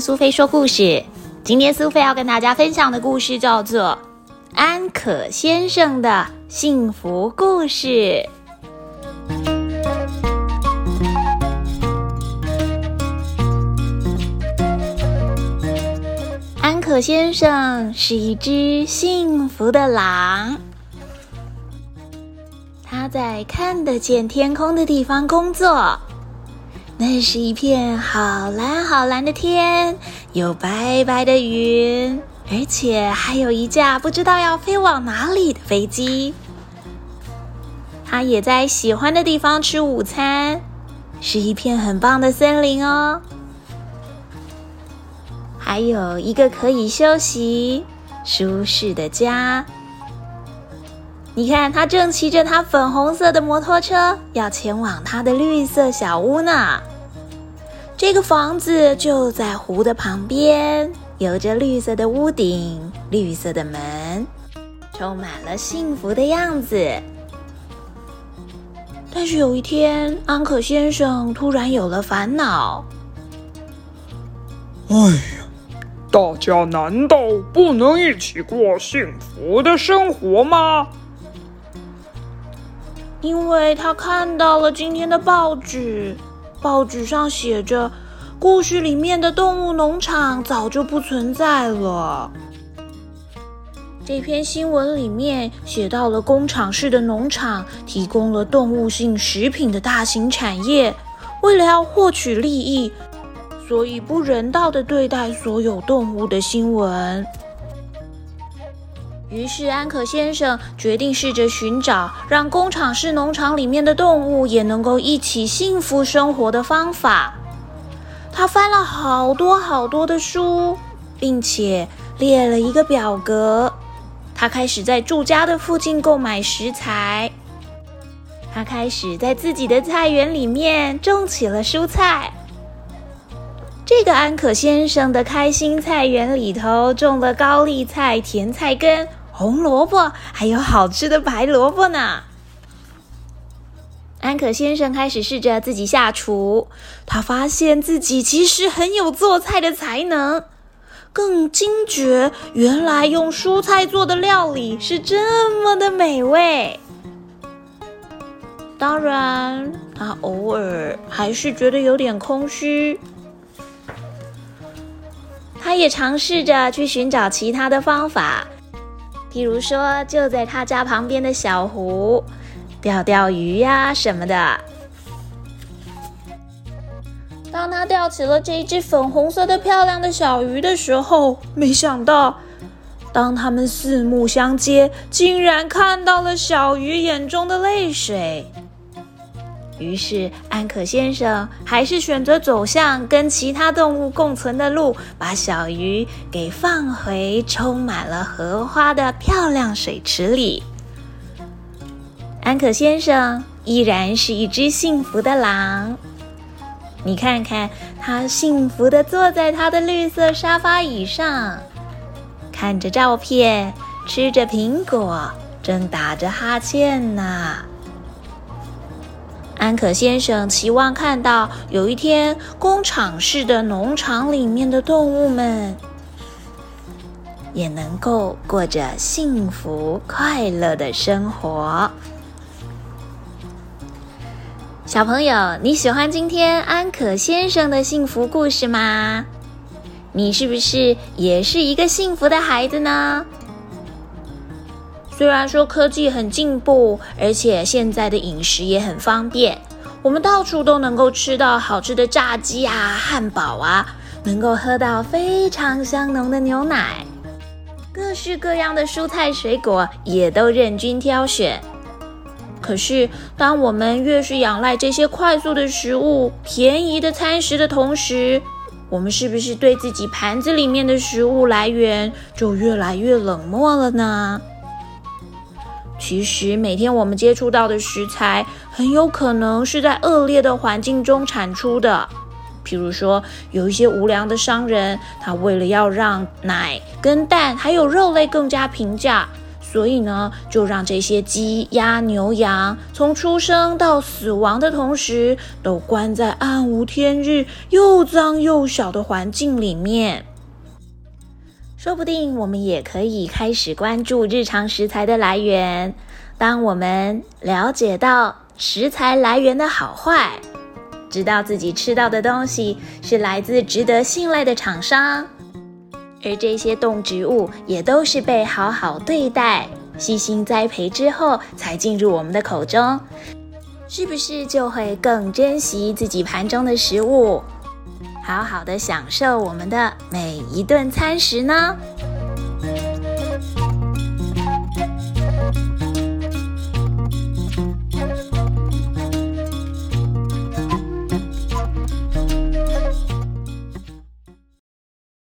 苏菲说故事。今天苏菲要跟大家分享的故事叫做《安可先生的幸福故事》。安可先生是一只幸福的狼，他在看得见天空的地方工作。那是一片好蓝好蓝的天，有白白的云，而且还有一架不知道要飞往哪里的飞机。他也在喜欢的地方吃午餐，是一片很棒的森林哦。还有一个可以休息、舒适的家。你看，他正骑着他粉红色的摩托车，要前往他的绿色小屋呢。这个房子就在湖的旁边，有着绿色的屋顶、绿色的门，充满了幸福的样子。但是有一天，安可先生突然有了烦恼。哎呀，大家难道不能一起过幸福的生活吗？因为他看到了今天的报纸，报纸上写着，故事里面的动物农场早就不存在了。这篇新闻里面写到了工厂式的农场提供了动物性食品的大型产业，为了要获取利益，所以不人道的对待所有动物的新闻。于是，安可先生决定试着寻找让工厂式农场里面的动物也能够一起幸福生活的方法。他翻了好多好多的书，并且列了一个表格。他开始在住家的附近购买食材。他开始在自己的菜园里面种起了蔬菜。这个安可先生的开心菜园里头种了高丽菜、甜菜根。红萝卜，还有好吃的白萝卜呢。安可先生开始试着自己下厨，他发现自己其实很有做菜的才能，更惊觉原来用蔬菜做的料理是这么的美味。当然，他偶尔还是觉得有点空虚。他也尝试着去寻找其他的方法。譬如说，就在他家旁边的小湖钓钓鱼呀什么的。当他钓起了这一只粉红色的漂亮的小鱼的时候，没想到，当他们四目相接，竟然看到了小鱼眼中的泪水。于是，安可先生还是选择走向跟其他动物共存的路，把小鱼给放回充满了荷花的漂亮水池里。安可先生依然是一只幸福的狼。你看看，他幸福的坐在他的绿色沙发椅上，看着照片，吃着苹果，正打着哈欠呢。安可先生期望看到有一天，工厂式的农场里面的动物们也能够过着幸福快乐的生活。小朋友，你喜欢今天安可先生的幸福故事吗？你是不是也是一个幸福的孩子呢？虽然说科技很进步，而且现在的饮食也很方便，我们到处都能够吃到好吃的炸鸡啊、汉堡啊，能够喝到非常香浓的牛奶，各式各样的蔬菜水果也都任君挑选。可是，当我们越是仰赖这些快速的食物、便宜的餐食的同时，我们是不是对自己盘子里面的食物来源就越来越冷漠了呢？其实，每天我们接触到的食材，很有可能是在恶劣的环境中产出的。譬如说，有一些无良的商人，他为了要让奶跟蛋还有肉类更加平价，所以呢，就让这些鸡、鸭、牛、羊从出生到死亡的同时，都关在暗无天日、又脏又小的环境里面。说不定我们也可以开始关注日常食材的来源。当我们了解到食材来源的好坏，知道自己吃到的东西是来自值得信赖的厂商，而这些动植物也都是被好好对待、细心栽培之后才进入我们的口中，是不是就会更珍惜自己盘中的食物？好好的享受我们的每一顿餐食呢。